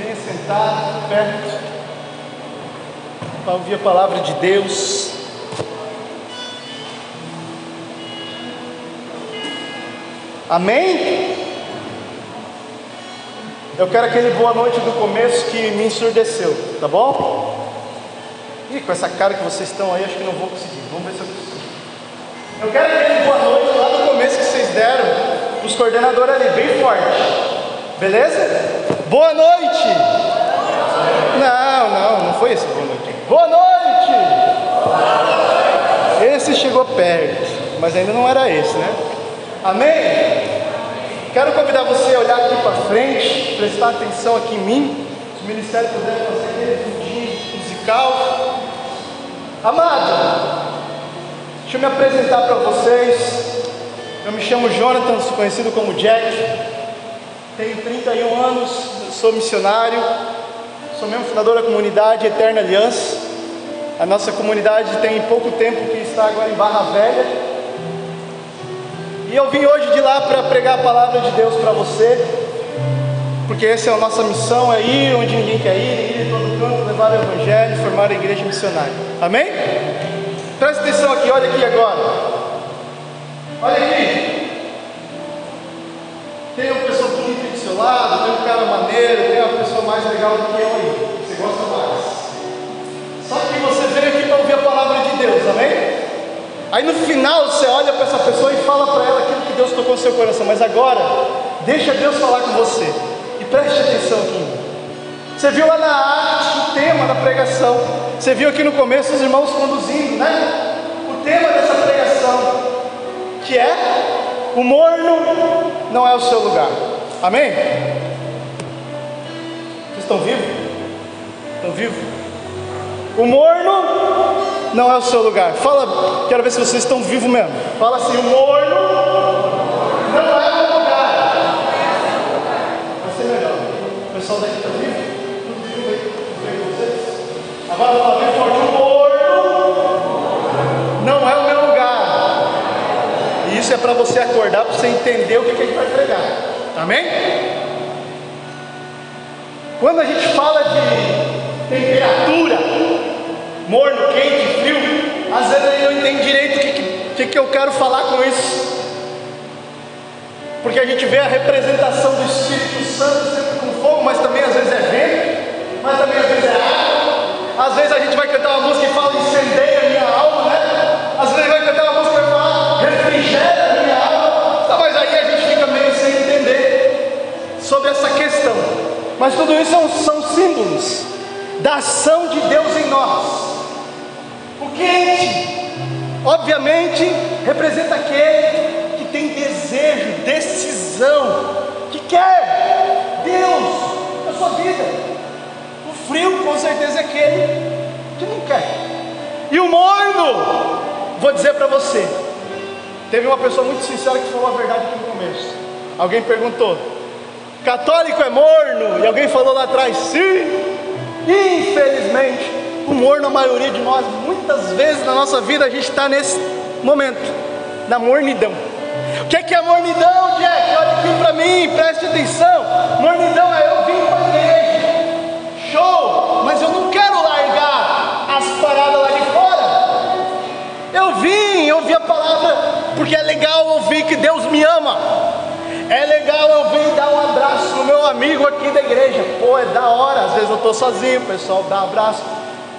Venha sentar perto para ouvir a palavra de Deus. Amém? Eu quero aquele boa noite do começo que me ensurdeceu, tá bom? Ih, com essa cara que vocês estão aí, acho que não vou conseguir. Vamos ver se eu consigo. Eu quero aquele boa noite lá do começo que vocês deram os coordenadores ali, bem forte. Beleza? Boa noite! Não, não, não foi esse boa noite. Boa noite! Esse chegou perto, mas ainda não era esse, né? Amém? Quero convidar você a olhar aqui para frente, prestar atenção aqui em mim. O ministério puder fazer aquele musical. Amado, deixa eu me apresentar para vocês. Eu me chamo Jonathan, conhecido como Jack. Tenho 31 anos, sou missionário, sou membro fundador da comunidade Eterna Aliança. A nossa comunidade tem pouco tempo que está agora em Barra Velha. E eu vim hoje de lá para pregar a palavra de Deus para você, porque essa é a nossa missão, é ir onde ninguém quer ir, ir em todo canto, levar o Evangelho, formar a igreja missionária. Amém? Presta atenção aqui, olha aqui agora. Olha aqui. Tem uma pessoa lado, tem um cara maneiro, tem uma pessoa mais legal do que eu aí. Você gosta mais. Só que você veio aqui para ouvir a palavra de Deus, amém? Aí no final você olha para essa pessoa e fala para ela aquilo que Deus tocou no seu coração. Mas agora, deixa Deus falar com você. E preste atenção aqui. Você viu lá na arte o tema da pregação. Você viu aqui no começo os irmãos conduzindo, né? O tema dessa pregação, que é o morno não é o seu lugar. Amém? Vocês estão vivos? Estão vivos? O morno não é o seu lugar. Fala, quero ver se vocês estão vivos mesmo. Fala assim: o morno não é o meu lugar. Vai ser melhor. O pessoal daqui está vivo? Tudo vivo aí? Tudo bem com vocês? Agora fala bem forte: o morno não é o meu lugar. E isso é para você acordar, para você entender o que, que a gente vai pregar. Amém? Quando a gente fala de temperatura, morno, quente, frio, às vezes eu não entendo direito o que, que, que eu quero falar com isso. Porque a gente vê a representação do Espírito Santo sempre com fogo, mas também Mas tudo isso são, são símbolos da ação de Deus em nós. O quente, obviamente, representa aquele que tem desejo, decisão, que quer Deus na sua vida. O frio, com certeza, é aquele que não quer. E o morno, vou dizer para você, teve uma pessoa muito sincera que falou a verdade aqui no começo. Alguém perguntou: católico é morno? E alguém falou lá atrás: sim. Infelizmente, o morno, a maioria de nós, muitas vezes na nossa vida, a gente está nesse momento, na mornidão. O que é, que é mornidão, Jack? Olha aqui para mim, preste atenção. Mornidão é eu vim para a igreja, show, mas eu não quero largar as paradas lá de fora. Eu vim ouvir a palavra, porque é legal ouvir que Deus me ama. Legal eu vir dar um abraço no meu amigo aqui da igreja. Pô, é da hora. Às vezes eu estou sozinho, o pessoal dá um abraço.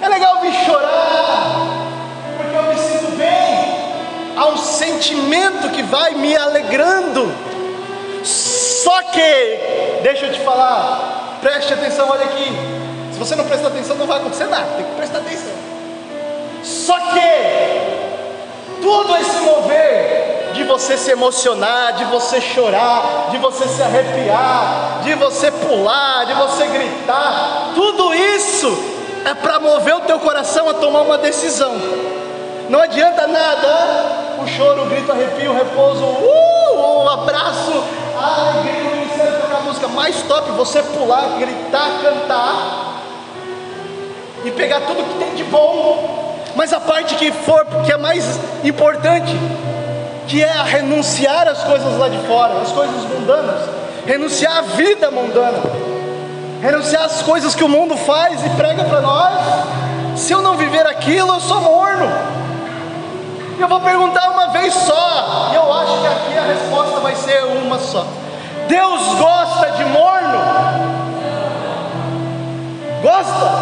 É legal vir chorar, porque eu me sinto bem. Há um sentimento que vai me alegrando. Só que, deixa eu te falar, preste atenção, olha aqui. Se você não prestar atenção, não vai acontecer nada. Tem que prestar atenção. Só que, tudo esse mover de você se emocionar, de você chorar, de você se arrepiar, de você pular, de você gritar, tudo isso é para mover o teu coração a tomar uma decisão. Não adianta nada o choro, o grito, o arrepio, o repouso, uh, o abraço, a alegria, o ministério tocar a música mais top, você pular, gritar, cantar e pegar tudo que tem de bom, mas a parte que for, que é mais importante, que é a renunciar às coisas lá de fora, as coisas mundanas, renunciar à vida mundana. renunciar às coisas que o mundo faz e prega para nós. Se eu não viver aquilo, eu sou morno. Eu vou perguntar uma vez só, e eu acho que aqui a resposta vai ser uma só. Deus gosta de morno? Gosta?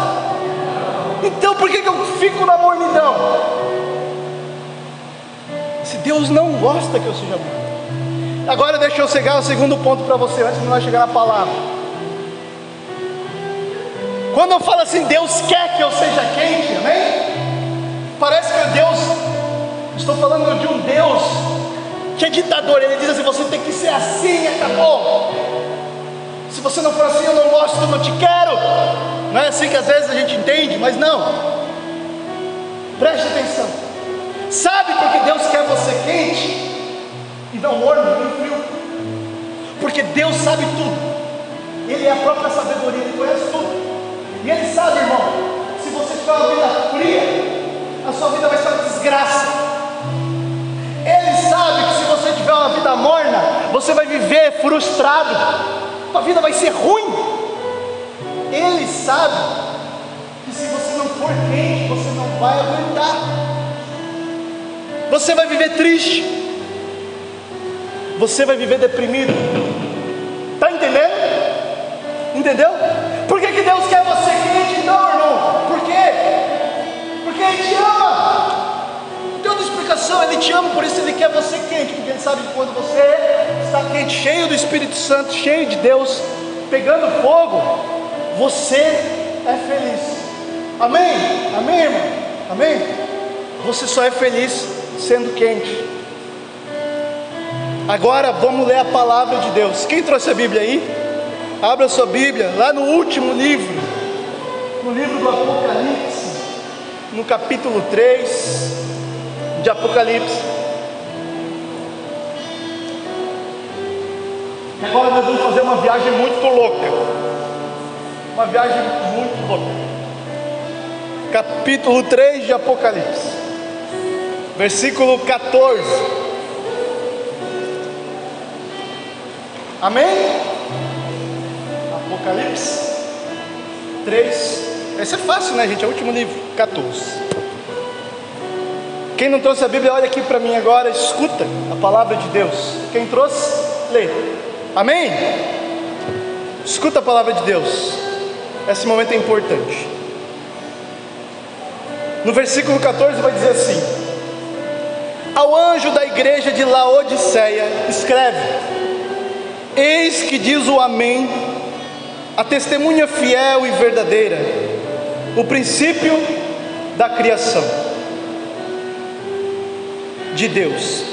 Então por que, que eu fico na mornidão? Deus não gosta que eu seja morno. Agora deixa eu chegar ao segundo ponto para você, antes de nós chegar na palavra. Quando eu falo assim, Deus quer que eu seja quente, amém? Parece que Deus, estou falando de um Deus que é ditador, ele diz assim: você tem que ser assim, acabou. Se você não for assim, eu não gosto, eu não te quero. Não é assim que às vezes a gente entende, mas não. Preste atenção. Sabe por que Deus quer você quente e não morno, nem frio? Porque Deus sabe tudo. Ele é a própria sabedoria, Ele conhece tudo. E Ele sabe, irmão, se você tiver uma vida fria, a sua vida vai ser uma desgraça. Ele sabe que se você tiver uma vida morna, você vai viver frustrado, a vida vai ser ruim. Ele sabe que se você não for quente, você não vai aguentar. Você vai viver triste. Você vai viver deprimido. Está entendendo? Entendeu? Por que, que Deus quer você quente? Não, irmão. Por quê? Porque Ele te ama. Tem outra explicação. Ele te ama, por isso Ele quer você quente. Porque Ele sabe que quando você está quente, cheio do Espírito Santo, cheio de Deus, pegando fogo, você é feliz. Amém? Amém, irmão? Amém? Você só é feliz sendo quente. Agora vamos ler a palavra de Deus. Quem trouxe a Bíblia aí? Abra sua Bíblia, lá no último livro, no livro do Apocalipse, no capítulo 3 de Apocalipse. E agora nós vamos fazer uma viagem muito louca. Uma viagem muito louca. Capítulo 3 de Apocalipse, versículo 14. Amém? Apocalipse 3. Esse é fácil, né, gente? É o último livro, 14. Quem não trouxe a Bíblia, olha aqui para mim agora, escuta a palavra de Deus. Quem trouxe, lê. Amém? Escuta a palavra de Deus. Esse momento é importante. No versículo 14 vai dizer assim: Ao anjo da igreja de Laodiceia, escreve: Eis que diz o Amém a testemunha fiel e verdadeira, o princípio da criação de Deus.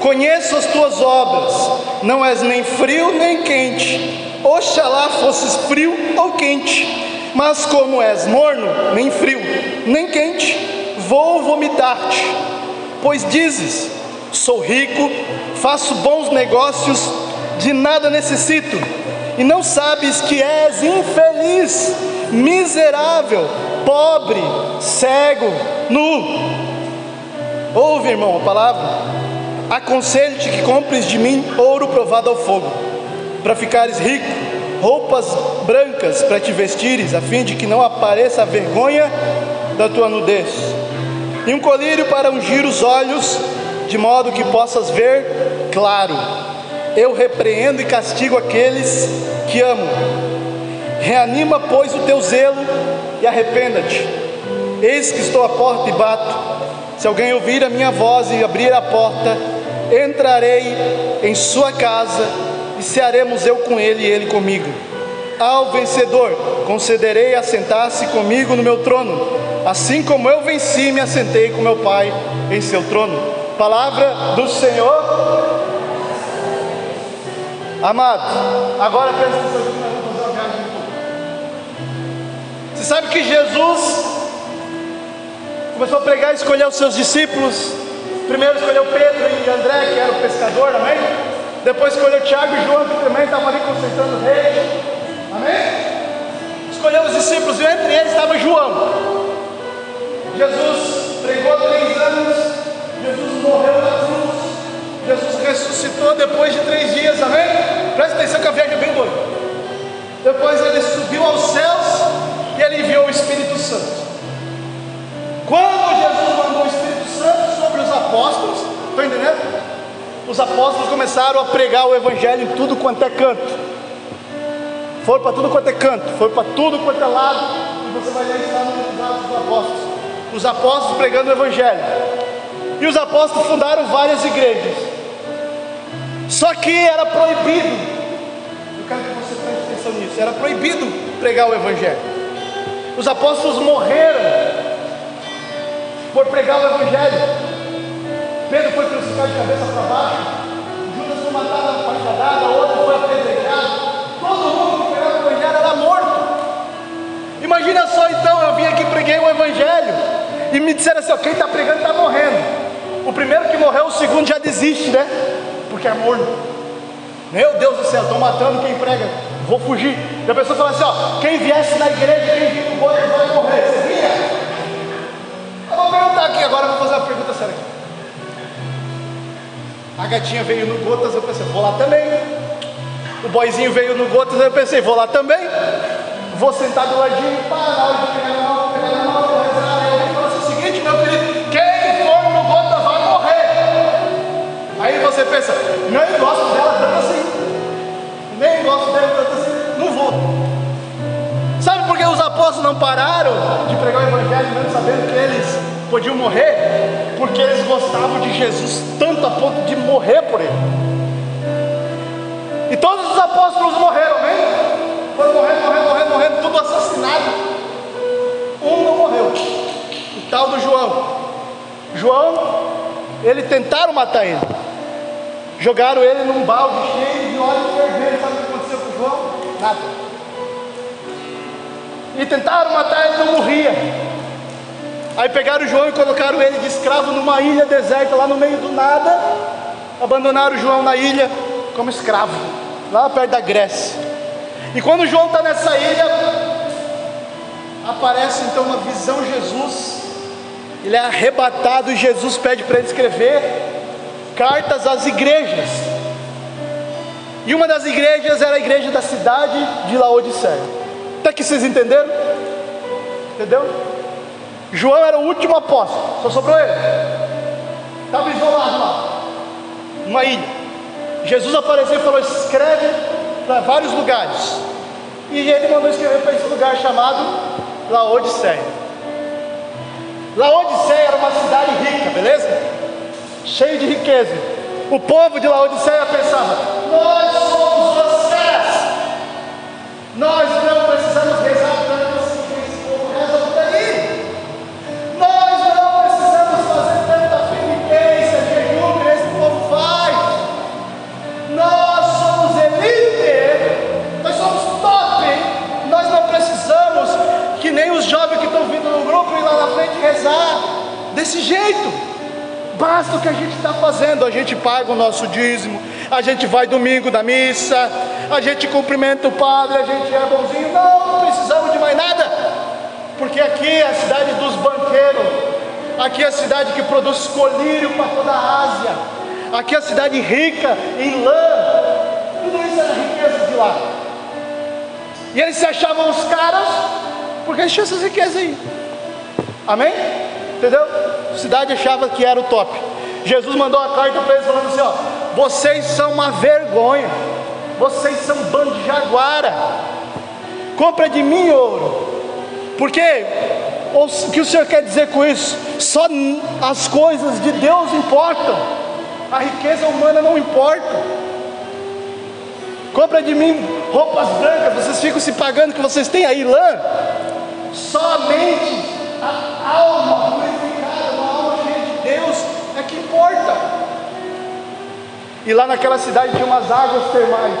Conheço as tuas obras, não és nem frio nem quente. Oxalá fosses frio ou quente, mas como és morno, nem frio, nem quente, vou vomitar-te. Pois dizes: sou rico, faço bons negócios, de nada necessito e não sabes que és infeliz, miserável, pobre, cego, nu. Ouve, irmão, a palavra. Aconselho-te que compres de mim ouro provado ao fogo, para ficares rico, roupas brancas para te vestires, a fim de que não apareça a vergonha da tua nudez, e um colírio para ungir os olhos, de modo que possas ver claro. Eu repreendo e castigo aqueles que amo. Reanima, pois, o teu zelo e arrependa-te. Eis que estou à porta e bato. Se alguém ouvir a minha voz e abrir a porta, entrarei em sua casa e cearemos eu com ele e ele comigo. Ao vencedor concederei assentar-se comigo no meu trono, assim como eu venci e me assentei com meu Pai em seu trono. Palavra do Senhor. Amado, agora presta atenção vamos fazer uma Você sabe que Jesus começou a pregar e escolher os seus discípulos. Primeiro escolheu Pedro e André, que era o pescador, amém? Depois escolheu Tiago e João, que também estavam ali concentrando o rei, amém? Escolheu os discípulos e entre eles estava João. Jesus pregou três anos, Jesus morreu na cruz. Jesus ressuscitou depois de três dias, amém? Presta atenção que a viagem é bem doida. Depois ele e ele enviou o Espírito Santo. Quando Jesus mandou o Espírito Santo sobre os apóstolos, estão entendendo? Os apóstolos começaram a pregar o Evangelho em tudo quanto é canto. Foi para tudo quanto é canto, foi para tudo quanto é lado, e você vai lá nos Atos dos Apóstolos. Os apóstolos pregando o Evangelho. E os apóstolos fundaram várias igrejas. Só que era proibido. Eu quero que você preste atenção nisso. Era proibido pregar o Evangelho. Os apóstolos morreram por pregar o Evangelho. Pedro foi crucificado de cabeça para baixo. Judas foi matado a machadada, outro foi apedrejado. O era morto. Imagina só então, eu vim aqui preguei o Evangelho. E me disseram assim: ó, quem está pregando está morrendo. O primeiro que morreu, o segundo já desiste, né? Porque é morno. Meu Deus do céu, estão matando quem prega. Vou fugir. E a pessoa fala assim: ó, quem viesse na igreja, quem vir no boi, vai morrer. Você via? Eu vou perguntar aqui agora, vou fazer uma pergunta séria aqui. A gatinha veio no Gotas, eu pensei, vou lá também. O boizinho veio no Gotas, eu pensei, vou lá também. Vou sentar do ladinho, pá, na hora de pegar na mão, pegar na mão, rezar. Aí fala assim, o seguinte, meu querido, quem for no Gotas vai morrer. Aí você pensa, nem gosto dela tanto assim. Nem gosto dela tanto assim, não vou. Sabe por que os apóstolos não pararam de pregar o Evangelho, mesmo sabendo que eles podiam morrer? Porque eles gostavam de Jesus tanto a ponto de morrer por ele. E todos os apóstolos morreram, amém? Foram morrendo, morrendo, morrendo, morrendo, tudo assassinado. Um não morreu, o tal do João. João, ele tentaram matar ele. Jogaram ele num balde cheio de óleo fervendo. Sabe o que aconteceu com o João? Nada. E tentaram matar ele, não morria. Aí pegaram o João e colocaram ele de escravo numa ilha deserta, lá no meio do nada. Abandonaram o João na ilha como escravo, lá perto da Grécia. E quando João está nessa ilha, aparece então uma visão Jesus. Ele é arrebatado e Jesus pede para ele escrever cartas às igrejas. E uma das igrejas era a igreja da cidade de Laodiceia. Até que vocês entenderam? Entendeu? João era o último apóstolo, só sobrou ele. Estava isolado lá, numa ilha. Jesus apareceu e falou: escreve para vários lugares. E ele mandou escrever para esse lugar chamado Laodiceia. Laodiceia era uma cidade rica, beleza? Cheio de riqueza. O povo de Laodiceia pensava: nós somos vocês. Nós desse jeito. Basta o que a gente está fazendo, a gente paga o nosso dízimo, a gente vai domingo na missa, a gente cumprimenta o padre, a gente é bonzinho. Não, não precisamos de mais nada, porque aqui é a cidade dos banqueiros, aqui é a cidade que produz colírio para toda a Ásia, aqui é a cidade rica em lã, tudo isso era riqueza de lá. E eles se achavam os caras, porque eles tinham essas riquezas aí. Amém? Entendeu? A cidade achava que era o top. Jesus mandou a carta para eles falando assim: ó, vocês são uma vergonha, vocês são um bando de jaguara. Compra de mim ouro. Porque o que o Senhor quer dizer com isso? Só as coisas de Deus importam. A riqueza humana não importa. Compra de mim roupas brancas, vocês ficam se pagando que vocês têm aí lã. Somente a alma purificada, uma alma cheia de Deus é que importa. E lá naquela cidade tinha umas águas termais.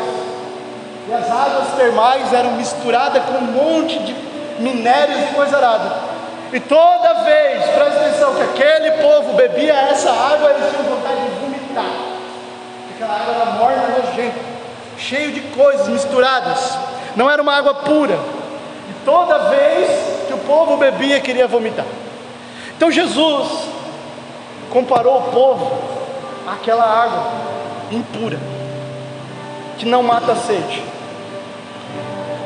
E as águas termais eram misturadas com um monte de minérios e coisa arada. E toda vez, presta atenção, que aquele povo bebia essa água, eles tinham vontade de vomitar. Aquela água era morna, nojenta, cheio de coisas misturadas. Não era uma água pura. E toda vez que o povo bebia, queria vomitar. Então Jesus comparou o povo àquela água impura, que não mata a sede.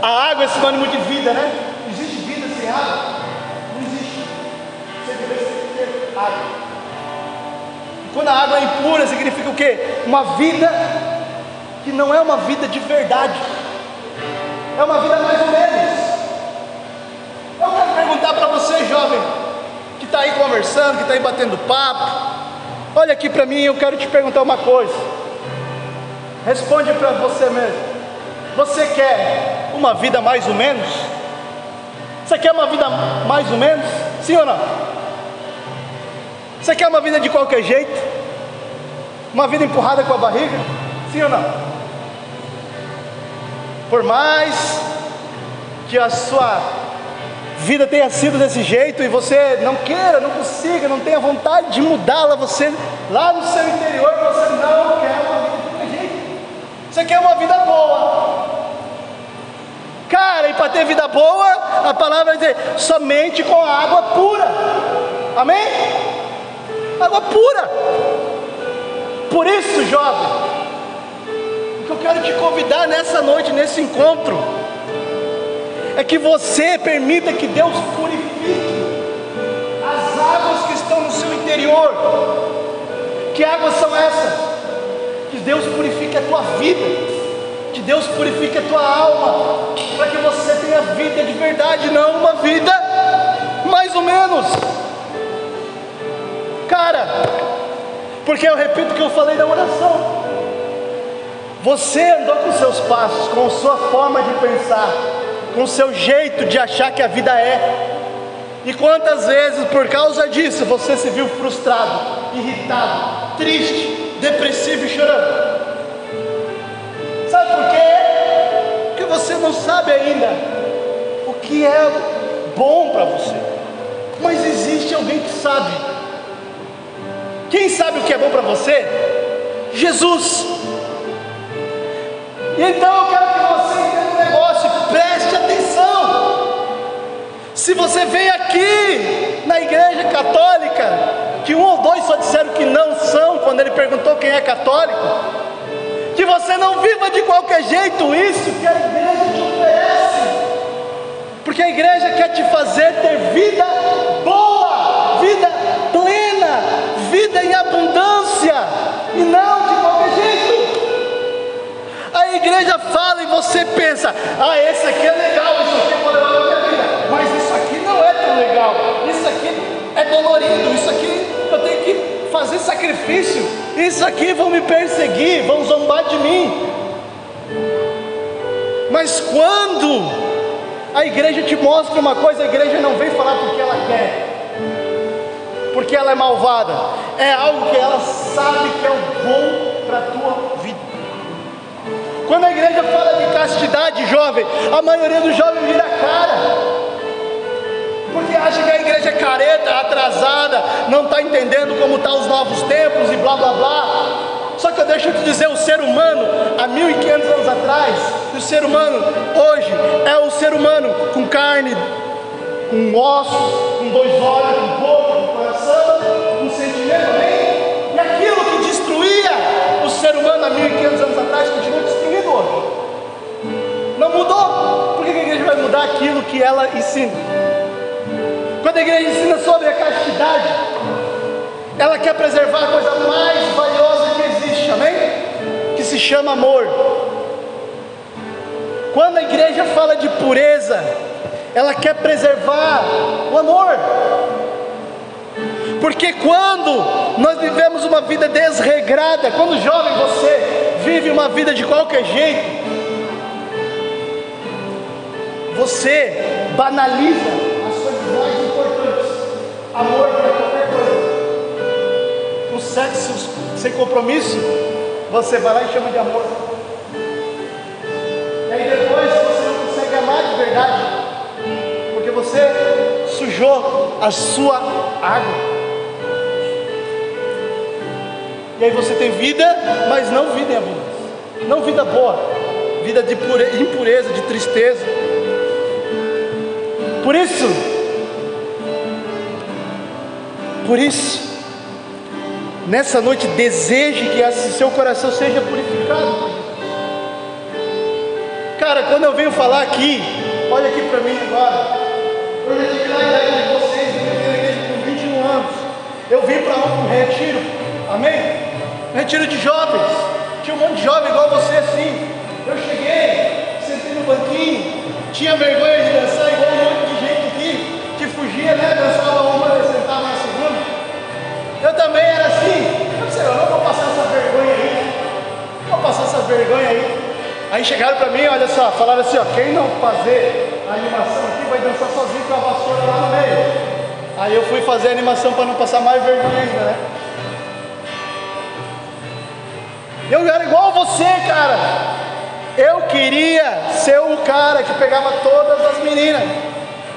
A água é sinônimo de vida, né? Existe vida água? Não existe. Você deve ter água. Quando a água é impura, significa o quê? Uma vida que não é uma vida de verdade, é uma vida mais ou menos. Eu quero perguntar para você, jovem, está aí conversando, que está aí batendo papo, olha aqui para mim, eu quero te perguntar uma coisa. Responde para você mesmo. Você quer uma vida mais ou menos? Você quer uma vida mais ou menos? Sim ou não? Você quer uma vida de qualquer jeito? Uma vida empurrada com a barriga? Sim ou não? Por mais que a sua vida tenha sido desse jeito e você não queira, não consiga, não tenha vontade de mudá-la, você lá no seu interior você não quer uma vida jeito. Você quer uma vida boa. Cara, e para ter vida boa, a palavra vai dizer somente com a água pura. Amém? água pura. Por isso, jovem, o que eu quero te convidar nessa noite, nesse encontro, é que você permita que Deus purifique as águas que estão no seu interior. Que águas são essas? Que Deus purifique a tua vida que Deus purifique a tua alma, para que você tenha vida de verdade, não uma vida mais ou menos cara, porque eu repito o que eu falei na oração. Você andou com seus passos, com sua forma de pensar, com seu jeito de achar que a vida é. E quantas vezes por causa disso você se viu frustrado, irritado, triste, depressivo e chorando? Sabe por quê? Porque você não sabe ainda o que é bom para você. Mas existe alguém que sabe. Quem sabe o que é bom para você? Jesus. Então eu quero Se você vem aqui na igreja católica, que um ou dois só disseram que não são quando ele perguntou quem é católico, que você não viva de qualquer jeito isso que a igreja te oferece, porque a igreja quer te fazer ter vida boa, vida vida em abundância e não de qualquer jeito. A igreja fala e você pensa: ah, esse aqui é legal, isso aqui é dolorido, isso aqui eu tenho que fazer sacrifício, isso aqui vão me perseguir, vão zombar de mim. Mas quando a igreja te mostra uma coisa, a igreja não vem falar porque ela quer, porque ela é malvada, é algo que ela sabe que é o bom para a tua vida. Quando a igreja fala de castidade, jovem, a maioria dos jovens vira cara. Porque acha que a igreja é careta, atrasada, não está entendendo como estão tá os novos tempos e blá blá blá. Só que eu deixo te dizer, o ser humano, há 1500 anos atrás, o ser humano hoje é o ser humano com carne, com ossos, com dois olhos, com boca, com coração, com sentimento, amém? E aquilo que destruía o ser humano há 1500 anos atrás continua destruindo hoje. Não mudou. Por que a igreja vai mudar aquilo que ela ensina? Quando a igreja ensina sobre a castidade, ela quer preservar a coisa mais valiosa que existe, amém? Que se chama amor. Quando a igreja fala de pureza, ela quer preservar o amor. Porque quando nós vivemos uma vida desregrada, quando jovem você vive uma vida de qualquer jeito, você banaliza coisas mais importantes. Amor para qualquer coisa. O sexo sem compromisso, você vai lá e chama de amor. E aí depois você não consegue amar de verdade você sujou a sua água. E aí você tem vida, mas não vida em abundância. Não vida boa, vida de impureza, de tristeza. Por isso, por isso, nessa noite deseje que esse seu coração seja purificado. Cara, quando eu venho falar aqui, olha aqui para mim agora. Eu já tive na idade de vocês, eu entrei na igreja com 21 anos. Eu vim para um retiro, amém? Retiro de jovens. Tinha um monte de jovem igual você assim. Eu cheguei, sentei no banquinho, tinha vergonha de dançar Chegaram para mim, olha só, falaram assim, ó, quem não fazer a animação aqui vai dançar sozinho com a vassoura lá no meio. Aí eu fui fazer a animação para não passar mais vergonha ainda, né? Eu era igual você, cara. Eu queria ser o cara que pegava todas as meninas.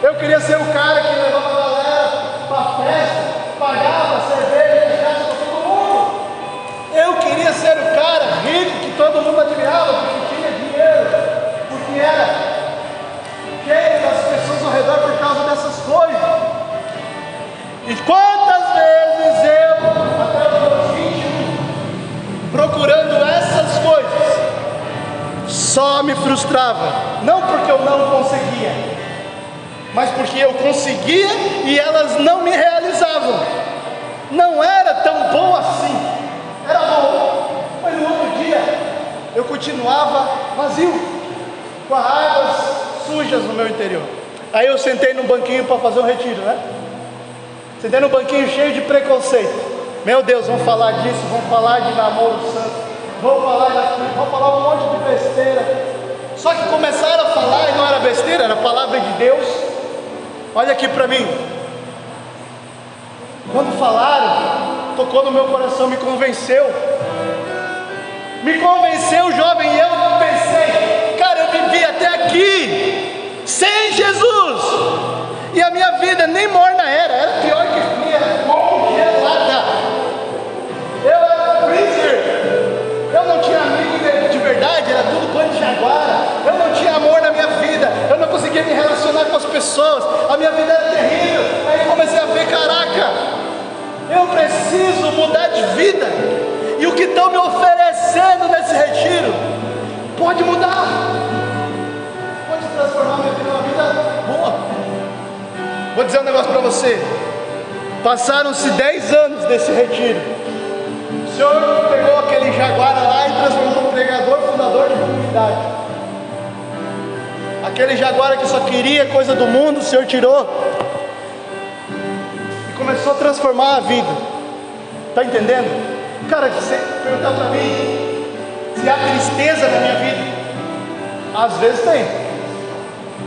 Eu queria ser o cara que levava a galera para festa, pagava cerveja, festa para todo mundo. Eu queria ser o cara rico que todo mundo admirava, porque era cheio das pessoas ao redor por causa dessas coisas. E quantas vezes eu, até os meus 21, procurando essas coisas, só me frustrava, não porque eu não conseguia, mas porque eu conseguia e elas não me realizavam. Não era tão bom assim, era bom, mas no outro dia eu continuava vazio com as águas sujas no meu interior. Aí eu sentei no banquinho para fazer um retiro, né? Sentei no banquinho cheio de preconceito. Meu Deus, vamos falar disso, vamos falar de namoro santo, vamos falar daquilo, vamos falar um monte de besteira. Só que começaram a falar e não era besteira, era palavra de Deus. Olha aqui para mim. Quando falaram, tocou no meu coração, me convenceu. Me convenceu, jovem, e eu pensei, aqui sem Jesus. E a minha vida nem morna era, era pior que fria, congelada. Eu era freezer. Eu não tinha amigo de verdade, era tudo coisa de jaguara. Eu não tinha amor na minha vida. Eu não conseguia me relacionar com as pessoas. A minha vida era terrível. Aí comecei a ver, caraca, eu preciso mudar de vida. E o que estão me oferecendo nesse retiro pode mudar transformar minha vida numa vida boa. Vou dizer um negócio para você. Passaram-se 10 anos desse retiro. O Senhor pegou aquele jaguara lá e transformou num pregador, fundador de comunidade. Aquele jaguara que só queria coisa do mundo, o Senhor tirou. E começou a transformar a vida. Está entendendo? Cara, você perguntar para mim se há tristeza na minha vida, às vezes tem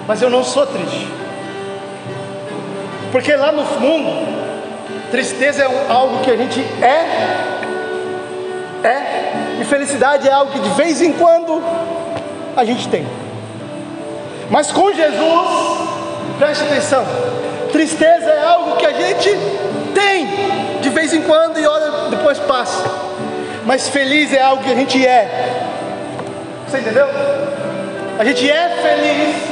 mas eu não sou triste. Porque lá no fundo, tristeza é algo que a gente é, é, e felicidade é algo que de vez em quando a gente tem. Mas com Jesus, preste atenção, tristeza é algo que a gente tem de vez em quando e olha, depois passa. Mas feliz é algo que a gente é. Você entendeu? A gente é feliz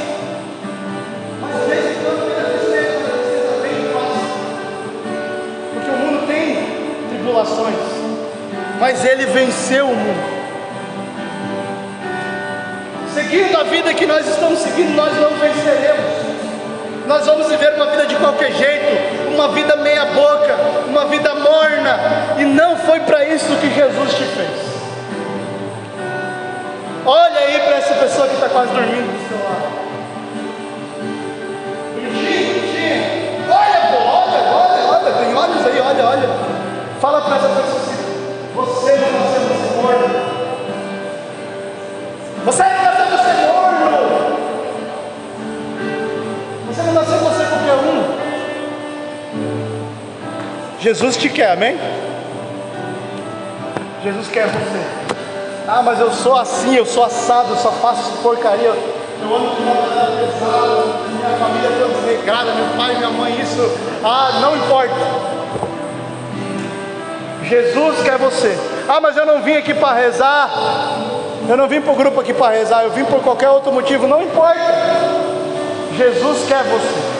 tribulações, mas ele venceu o mundo. Seguindo a vida que nós estamos seguindo, nós não venceremos. Nós vamos viver uma vida de qualquer jeito, uma vida meia boca, uma vida morna, e não foi para isso que Jesus te fez. Olha aí para essa pessoa que está quase dormindo do seu lado. tem olhos aí, olha, olha. Fala para essa pessoa assim: você não nasceu para ser morno. Você não nasceu para ser morno. Você não nasceu para ser qualquer um. Jesus te quer, amém? Jesus quer você. Ah, mas eu sou assim, eu sou assado, eu só faço porcaria. Eu ando com uma galera pesada, minha família é toda desregrada, meu pai, minha mãe, isso. Ah, não importa. Jesus quer você. Ah, mas eu não vim aqui para rezar. Eu não vim para o grupo aqui para rezar. Eu vim por qualquer outro motivo. Não importa. Jesus quer você.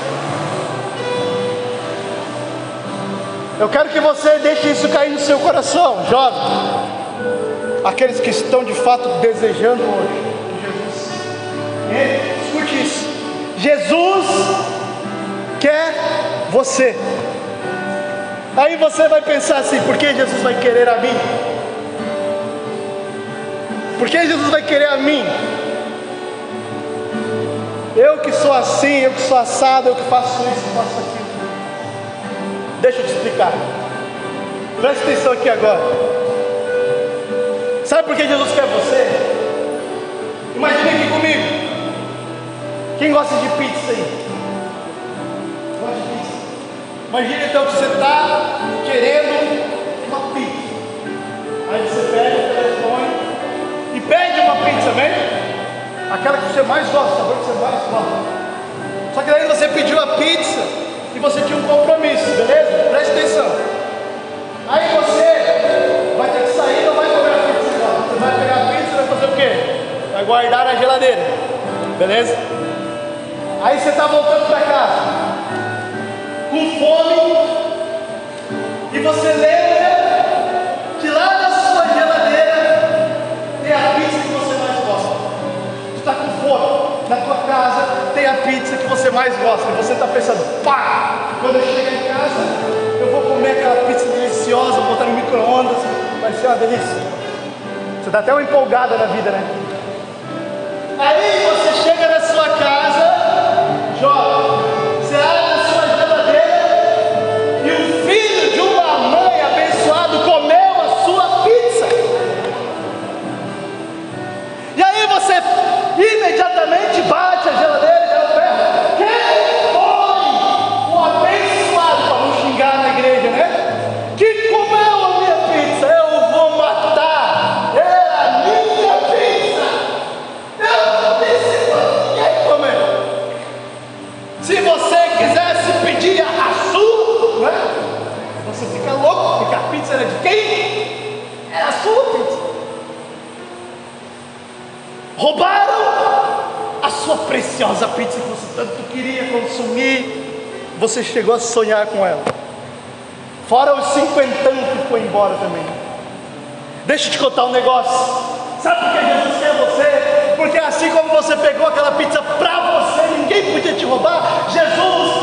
Eu quero que você deixe isso cair no seu coração, jovem. Aqueles que estão de fato desejando hoje. Jesus. Escute isso. Jesus quer você. Aí você vai pensar assim: por que Jesus vai querer a mim? Por que Jesus vai querer a mim? Eu que sou assim, eu que sou assado, eu que faço isso, faço aquilo. Deixa eu te explicar. Presta atenção aqui agora. Sabe por que Jesus quer você? Imagine aqui comigo. Quem gosta de pizza aí? Imagina então que você está querendo uma pizza. Aí você pega o telefone e pede uma pizza, mesmo, Aquela que você mais gosta, sabor que você mais gosta. Só que daí você pediu a pizza e você tinha um compromisso, beleza? tão empolgada na vida, né? você chegou a sonhar com ela. Fora os cinquentão que foi embora também. Deixa eu te contar um negócio. Sabe por que Jesus quer você? Porque assim como você pegou aquela pizza para você, ninguém podia te roubar. Jesus